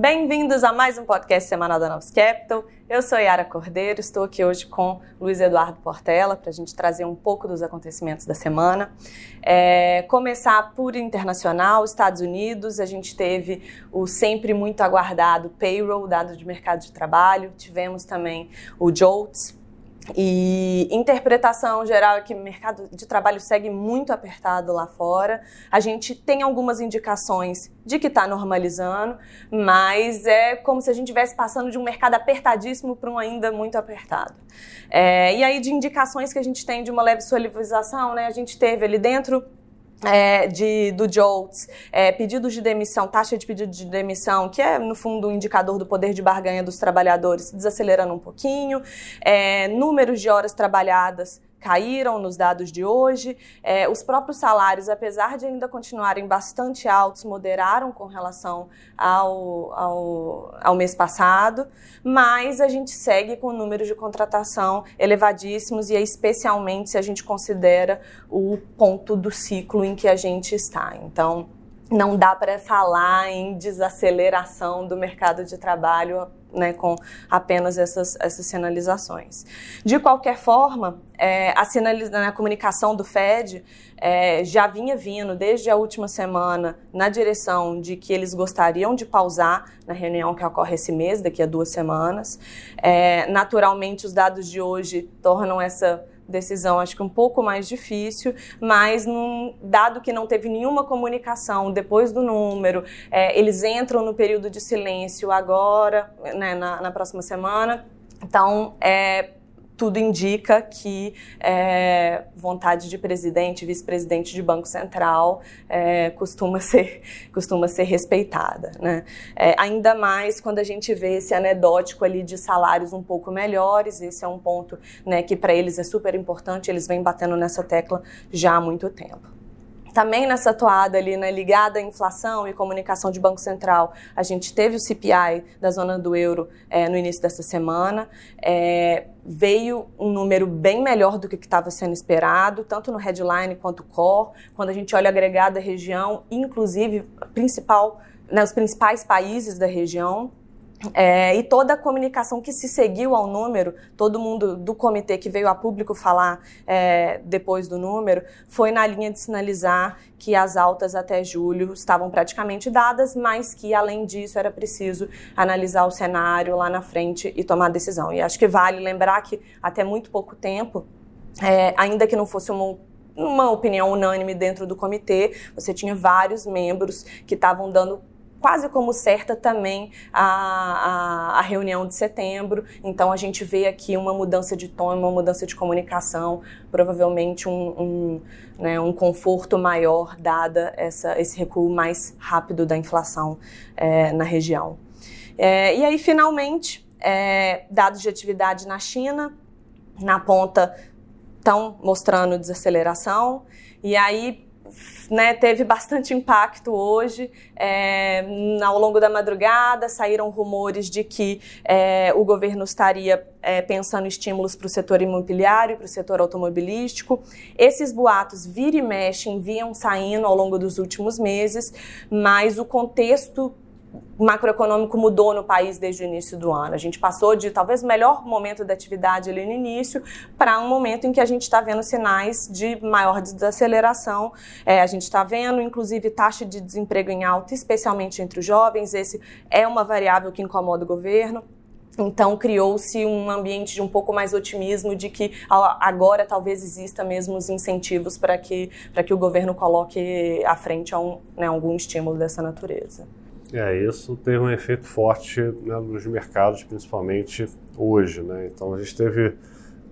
Bem-vindos a mais um podcast semanal da Novos Capital. Eu sou Yara Cordeiro, estou aqui hoje com Luiz Eduardo Portela para a gente trazer um pouco dos acontecimentos da semana. É, começar por internacional, Estados Unidos, a gente teve o sempre muito aguardado payroll, dado de mercado de trabalho, tivemos também o JOLTS, e interpretação geral é que o mercado de trabalho segue muito apertado lá fora. A gente tem algumas indicações de que está normalizando, mas é como se a gente estivesse passando de um mercado apertadíssimo para um ainda muito apertado. É, e aí, de indicações que a gente tem de uma leve suavização, né, a gente teve ali dentro é, de, do JOLTS, é, pedidos de demissão, taxa de pedido de demissão, que é, no fundo, um indicador do poder de barganha dos trabalhadores, desacelerando um pouquinho, é, números de horas trabalhadas caíram nos dados de hoje. É, os próprios salários, apesar de ainda continuarem bastante altos, moderaram com relação ao, ao, ao mês passado, mas a gente segue com números de contratação elevadíssimos e especialmente se a gente considera o ponto do ciclo em que a gente está. Então, não dá para falar em desaceleração do mercado de trabalho né, com apenas essas, essas sinalizações. De qualquer forma, é, a, sinaliza, né, a comunicação do Fed é, já vinha vindo desde a última semana na direção de que eles gostariam de pausar na reunião que ocorre esse mês, daqui a duas semanas. É, naturalmente, os dados de hoje tornam essa decisão acho que um pouco mais difícil, mas num, dado que não teve nenhuma comunicação depois do número, é, eles entram no período de silêncio agora, né, na, na próxima semana. Então, é, tudo indica que é, vontade de presidente, vice-presidente de Banco Central é, costuma, ser, costuma ser respeitada. Né? É, ainda mais quando a gente vê esse anedótico ali de salários um pouco melhores, esse é um ponto né, que para eles é super importante, eles vêm batendo nessa tecla já há muito tempo. Também nessa toada ali, né, ligada à inflação e comunicação de Banco Central, a gente teve o CPI da zona do euro é, no início dessa semana. É, veio um número bem melhor do que estava sendo esperado, tanto no headline quanto core. Quando a gente olha agregada região, inclusive principal, né, os principais países da região, é, e toda a comunicação que se seguiu ao número, todo mundo do comitê que veio a público falar é, depois do número, foi na linha de sinalizar que as altas até julho estavam praticamente dadas, mas que, além disso, era preciso analisar o cenário lá na frente e tomar decisão. E acho que vale lembrar que, até muito pouco tempo, é, ainda que não fosse uma uma opinião unânime dentro do comitê, você tinha vários membros que estavam dando quase como certa também a, a, a, reunião de setembro. Então a gente vê aqui uma mudança de tom, uma mudança de comunicação, provavelmente um, um, né, um conforto maior dada essa, esse recuo mais rápido da inflação é, na região. É, e aí, finalmente, é, dados de atividade na China, na ponta estão mostrando desaceleração. E aí, né, teve bastante impacto hoje. É, ao longo da madrugada saíram rumores de que é, o governo estaria é, pensando estímulos para o setor imobiliário, para o setor automobilístico. Esses boatos vira e mexe, vinham saindo ao longo dos últimos meses, mas o contexto macroeconômico mudou no país desde o início do ano. A gente passou de talvez o melhor momento da atividade ali no início para um momento em que a gente está vendo sinais de maior desaceleração. É, a gente está vendo, inclusive, taxa de desemprego em alta, especialmente entre os jovens. Esse é uma variável que incomoda o governo. Então criou-se um ambiente de um pouco mais otimismo de que agora talvez exista mesmo os incentivos para que, que o governo coloque à frente um, né, algum estímulo dessa natureza. É, isso teve um efeito forte né, nos mercados, principalmente hoje. Né? Então a gente teve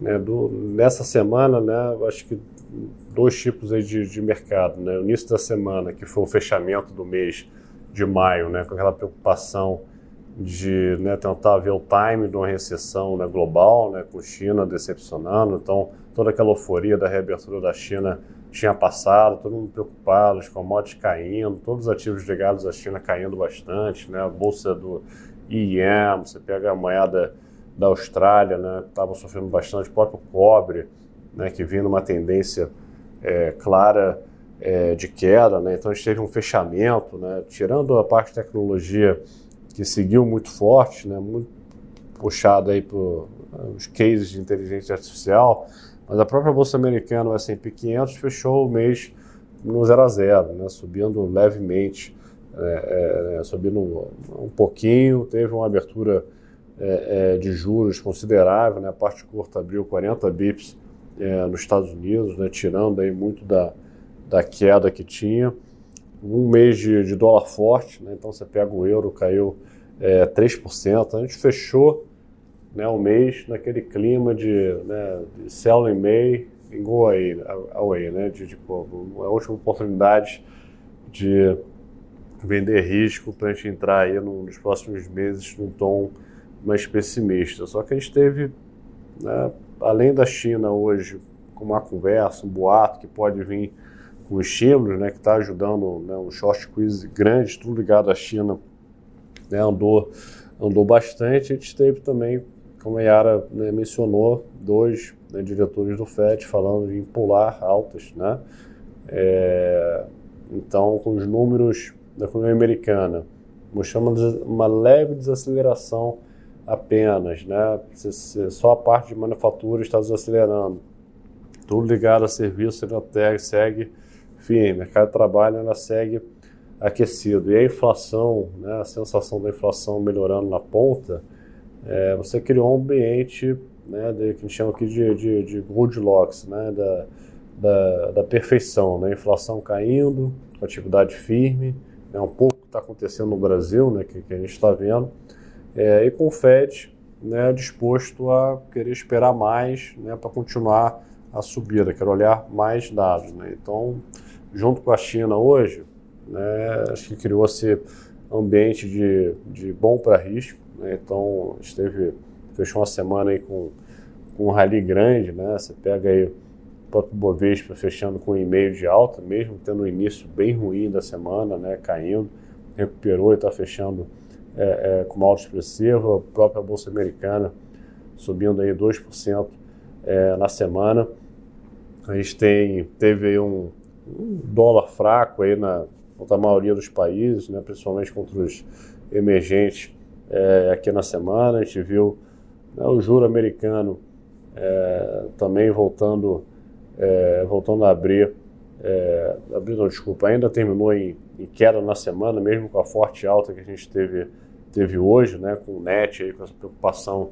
né, do, nessa semana, né, acho que dois tipos aí de, de mercado. Né? O início da semana, que foi o fechamento do mês de maio, né, com aquela preocupação de né, tentar ver o time de uma recessão né, global, né, com China decepcionando. Então, toda aquela euforia da reabertura da China tinha passado, todo mundo preocupado, os commodities caindo, todos os ativos ligados à China caindo bastante, né? a bolsa do IEM, você pega a moeda da Austrália, né, estava sofrendo bastante, o próprio cobre, né, que vinha numa tendência é, clara é, de queda, né? então a gente teve um fechamento, né? tirando a parte de tecnologia, que seguiu muito forte, né, muito puxado aí por os cases de inteligência artificial, mas a própria Bolsa Americana, o S&P 500, fechou o mês no 0 a 0, né, subindo levemente, é, é, subindo um, um, pouquinho, teve uma abertura é, é de juros considerável, né, a parte curta abriu 40 bips é, nos Estados Unidos, né, tirando aí muito da, da queda que tinha. Um mês de, de dólar forte, né, então você pega o euro, caiu é, 3%, a gente fechou né, o mês naquele clima de, né, de sell in May and go away, away né, de tipo, a última oportunidade de vender risco para a gente entrar aí no, nos próximos meses num tom mais pessimista. Só que a gente teve, né, além da China hoje, com uma conversa, um boato que pode vir com estímulos, né, que está ajudando né, um short squeeze grande, tudo ligado à China, né, andou, andou bastante. A gente teve também como a Yara né, mencionou, dois né, diretores do FED falando em pular altas, né? É, então, com os números da economia americana, mostrando uma leve desaceleração apenas, né? Só a parte de manufatura está desacelerando. Tudo ligado a serviço ainda segue firme. Mercado de trabalho ainda segue aquecido. E a inflação, né, a sensação da inflação melhorando na ponta, é, você criou um ambiente né, de, que a gente chama aqui de, de, de Goldilocks, né, da, da, da, perfeição, né, inflação caindo, atividade firme, né, um pouco que está acontecendo no Brasil, né, que, que a gente está vendo, é, e com o Fed né, disposto a querer esperar mais né, para continuar a subida, quer olhar mais dados. Né. Então, junto com a China hoje, né, acho que criou-se ambiente de, de bom para risco, né? Então, esteve, fechou uma semana aí com, com um rally grande, né? Você pega aí o próprio Bovespa fechando com um e-mail de alta, mesmo tendo um início bem ruim da semana, né? Caindo, recuperou e está fechando é, é, com uma alta expressiva. A própria Bolsa Americana subindo aí 2% é, na semana. A gente tem, teve um, um dólar fraco aí na, na maioria dos países, né, principalmente contra os emergentes é, aqui na semana. A gente viu né, o juro americano é, também voltando, é, voltando a abrir. É, abrir, não, desculpa, ainda terminou em, em, queda na semana, mesmo com a forte alta que a gente teve, teve hoje, né, com o NET, aí, com essa preocupação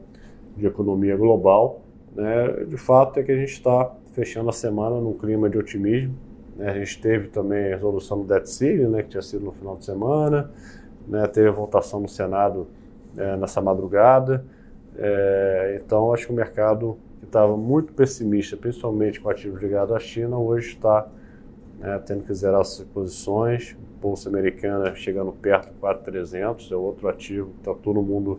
de economia global. Né, de fato é que a gente está fechando a semana num clima de otimismo. Né, a gente teve também a resolução do debt ceiling, né, que tinha sido no final de semana, né, teve a votação no Senado é, nessa madrugada. É, então, acho que o mercado que estava muito pessimista, principalmente com ativos ligados à China, hoje está né, tendo que zerar suas posições. Bolsa americana chegando perto de 4,300, é outro ativo que está todo mundo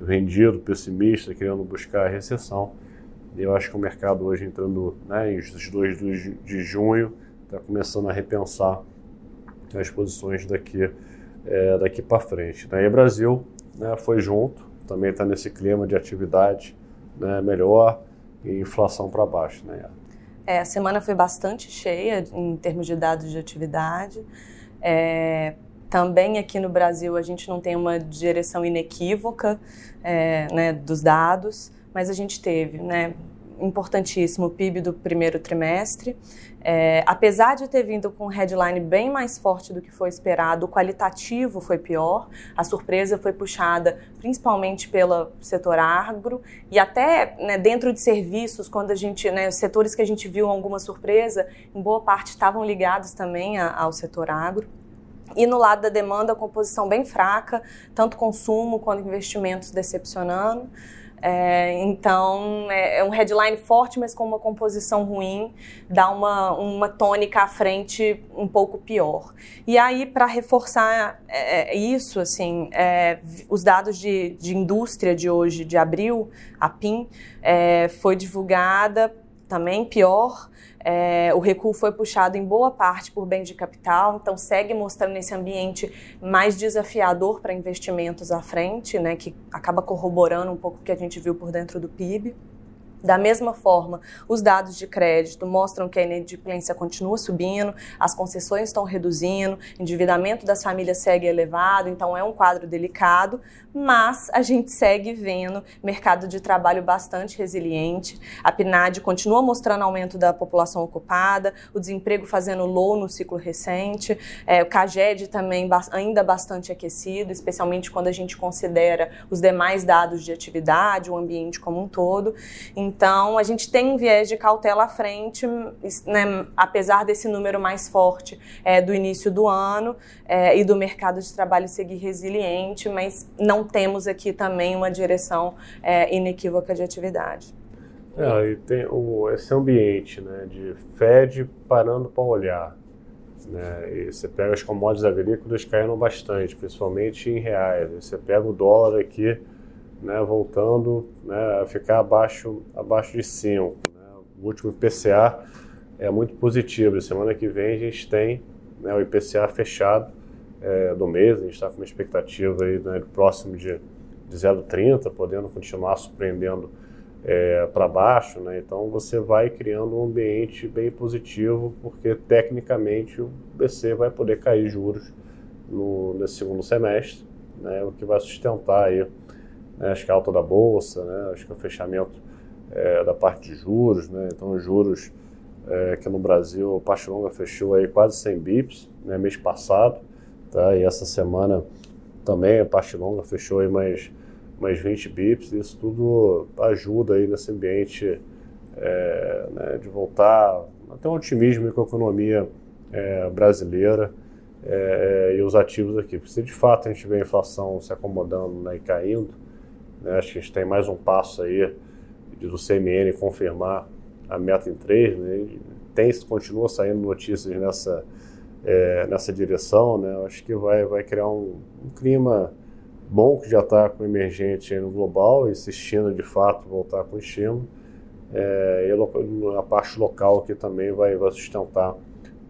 vendido, pessimista, querendo buscar a recessão. Eu acho que o mercado hoje entrando né, os 2 de junho está começando a repensar as posições daqui, é, daqui para frente. Né? E Brasil né, foi junto, também está nesse clima de atividade né, melhor e inflação para baixo. Né? É, a semana foi bastante cheia em termos de dados de atividade. É, também aqui no Brasil a gente não tem uma direção inequívoca é, né, dos dados, mas a gente teve né, importantíssimo o PIB do primeiro trimestre. É, apesar de ter vindo com um headline bem mais forte do que foi esperado, o qualitativo foi pior. A surpresa foi puxada principalmente pelo setor agro e até né, dentro de serviços, quando a gente, né, setores que a gente viu alguma surpresa, em boa parte estavam ligados também a, ao setor agro. E no lado da demanda, a composição bem fraca, tanto consumo quanto investimentos decepcionando. É, então, é, é, um headline forte, mas com uma composição ruim, dá uma, uma tônica à frente um pouco pior. E aí, para reforçar é, é, isso, assim, é, os dados de, de indústria de hoje, de abril, a PIM, é, foi divulgada também pior, é, o recuo foi puxado em boa parte por bens de capital, então segue mostrando esse ambiente mais desafiador para investimentos à frente, né, que acaba corroborando um pouco o que a gente viu por dentro do PIB. Da mesma forma, os dados de crédito mostram que a inadimplência continua subindo, as concessões estão reduzindo, endividamento das famílias segue elevado, então é um quadro delicado, mas a gente segue vendo mercado de trabalho bastante resiliente. A PNAD continua mostrando aumento da população ocupada, o desemprego fazendo low no ciclo recente, é, o CAGED também ainda bastante aquecido, especialmente quando a gente considera os demais dados de atividade, o ambiente como um todo. Então, a gente tem um viés de cautela à frente, né, apesar desse número mais forte é, do início do ano é, e do mercado de trabalho seguir resiliente, mas não temos aqui também uma direção é, inequívoca de atividade. É, e tem o, esse ambiente né, de Fed parando para olhar. Né, você pega as commodities agrícolas caindo bastante, principalmente em reais. Você pega o dólar aqui né, voltando né, a ficar abaixo, abaixo de 5. Né? O último IPCA é muito positivo. Semana que vem a gente tem né, o IPCA fechado é, do mês, a gente está com uma expectativa aí, né, próximo de, de 0,30, podendo continuar surpreendendo é, para baixo. Né? Então você vai criando um ambiente bem positivo, porque tecnicamente o BC vai poder cair juros no, nesse segundo semestre, né, o que vai sustentar aí né, acho que a alta da bolsa, né, acho que o fechamento é, da parte de juros, né, então os juros é, que no Brasil a parte longa fechou aí quase 100 bips, né, mês passado, tá, e essa semana também a parte longa fechou aí mais, mais 20 bips, isso tudo ajuda aí nesse ambiente é, né, de voltar até um otimismo com a economia é, brasileira, é, e os ativos aqui. Porque se de fato a gente vê a inflação se acomodando né, e caindo, né? Acho que a gente tem mais um passo aí do CMN confirmar a meta em 3. Né? Tem, continua saindo notícias nessa, é, nessa direção. Né? Acho que vai, vai criar um, um clima bom que já está com emergente no global, insistindo de fato voltar com estímulo. É, e a parte local aqui também vai, vai sustentar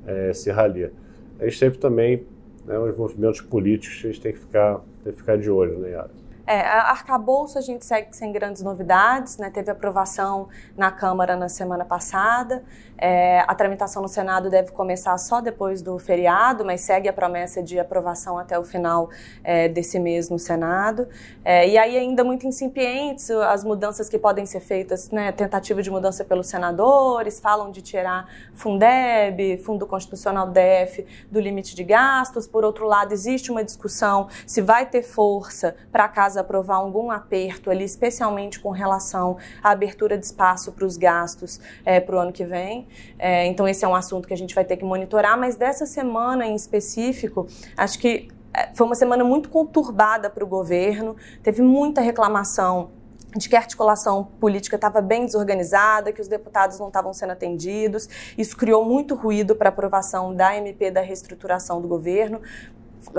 é, esse rally. A gente teve também né, os movimentos políticos que a gente tem que ficar, tem que ficar de olho, né, Yara? É, arcabouço a gente segue sem grandes novidades, né? teve aprovação na Câmara na semana passada, é, a tramitação no Senado deve começar só depois do feriado, mas segue a promessa de aprovação até o final é, desse mês no Senado. É, e aí ainda muito incipientes as mudanças que podem ser feitas, né? tentativa de mudança pelos senadores, falam de tirar Fundeb, Fundo Constitucional DF, do limite de gastos. Por outro lado, existe uma discussão se vai ter força para casa aprovar algum aperto ali, especialmente com relação à abertura de espaço para os gastos é, para o ano que vem. É, então, esse é um assunto que a gente vai ter que monitorar, mas dessa semana em específico, acho que é, foi uma semana muito conturbada para o governo, teve muita reclamação de que a articulação política estava bem desorganizada, que os deputados não estavam sendo atendidos. Isso criou muito ruído para a aprovação da MP da reestruturação do governo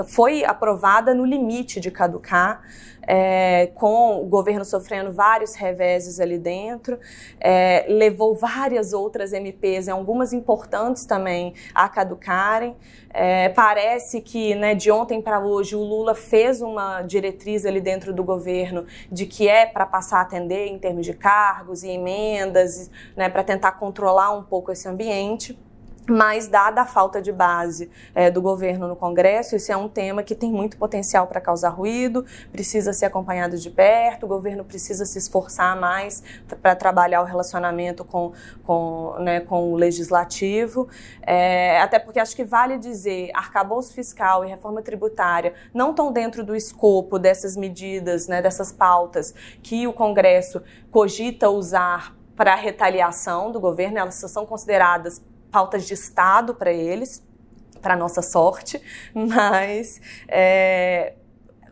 foi aprovada no limite de caducar, é, com o governo sofrendo vários reveses ali dentro, é, levou várias outras MPs, algumas importantes também, a caducarem. É, parece que né, de ontem para hoje o Lula fez uma diretriz ali dentro do governo de que é para passar a atender em termos de cargos e emendas, né, para tentar controlar um pouco esse ambiente. Mas, dada a falta de base é, do governo no Congresso, esse é um tema que tem muito potencial para causar ruído, precisa ser acompanhado de perto, o governo precisa se esforçar mais para trabalhar o relacionamento com, com, né, com o legislativo. É, até porque acho que vale dizer, arcabouço fiscal e reforma tributária não estão dentro do escopo dessas medidas, né, dessas pautas que o Congresso cogita usar para retaliação do governo, elas são consideradas pautas de Estado para eles, para nossa sorte, mas é,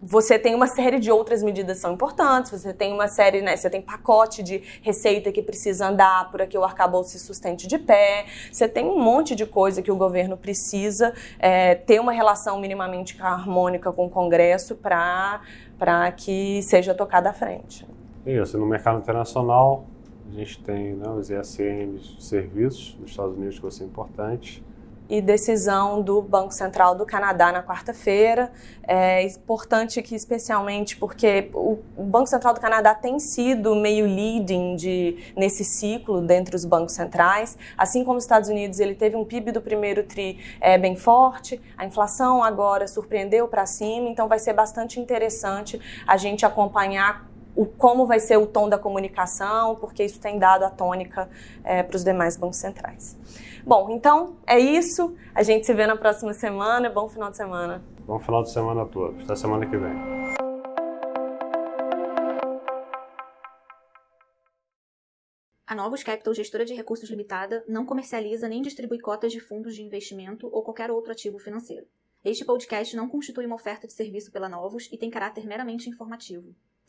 você tem uma série de outras medidas que são importantes, você tem uma série, né, você tem pacote de receita que precisa andar para que o arcabouço se sustente de pé, você tem um monte de coisa que o governo precisa é, ter uma relação minimamente harmônica com o Congresso para que seja tocada à frente. Isso, no mercado internacional, a gente tem né, os ESNs de serviços nos Estados Unidos, que vai ser importante. e decisão do Banco Central do Canadá na quarta-feira. É importante que, especialmente porque o Banco Central do Canadá tem sido meio leading de, nesse ciclo dentre os bancos centrais. Assim como os Estados Unidos, ele teve um PIB do primeiro TRI é, bem forte, a inflação agora surpreendeu para cima, então vai ser bastante interessante a gente acompanhar o, como vai ser o tom da comunicação, porque isso tem dado a tônica é, para os demais bancos centrais. Bom, então é isso. A gente se vê na próxima semana. Bom final de semana. Bom final de semana a todos. Até semana que vem. A Novos Capital Gestora de Recursos Limitada não comercializa nem distribui cotas de fundos de investimento ou qualquer outro ativo financeiro. Este podcast não constitui uma oferta de serviço pela Novos e tem caráter meramente informativo.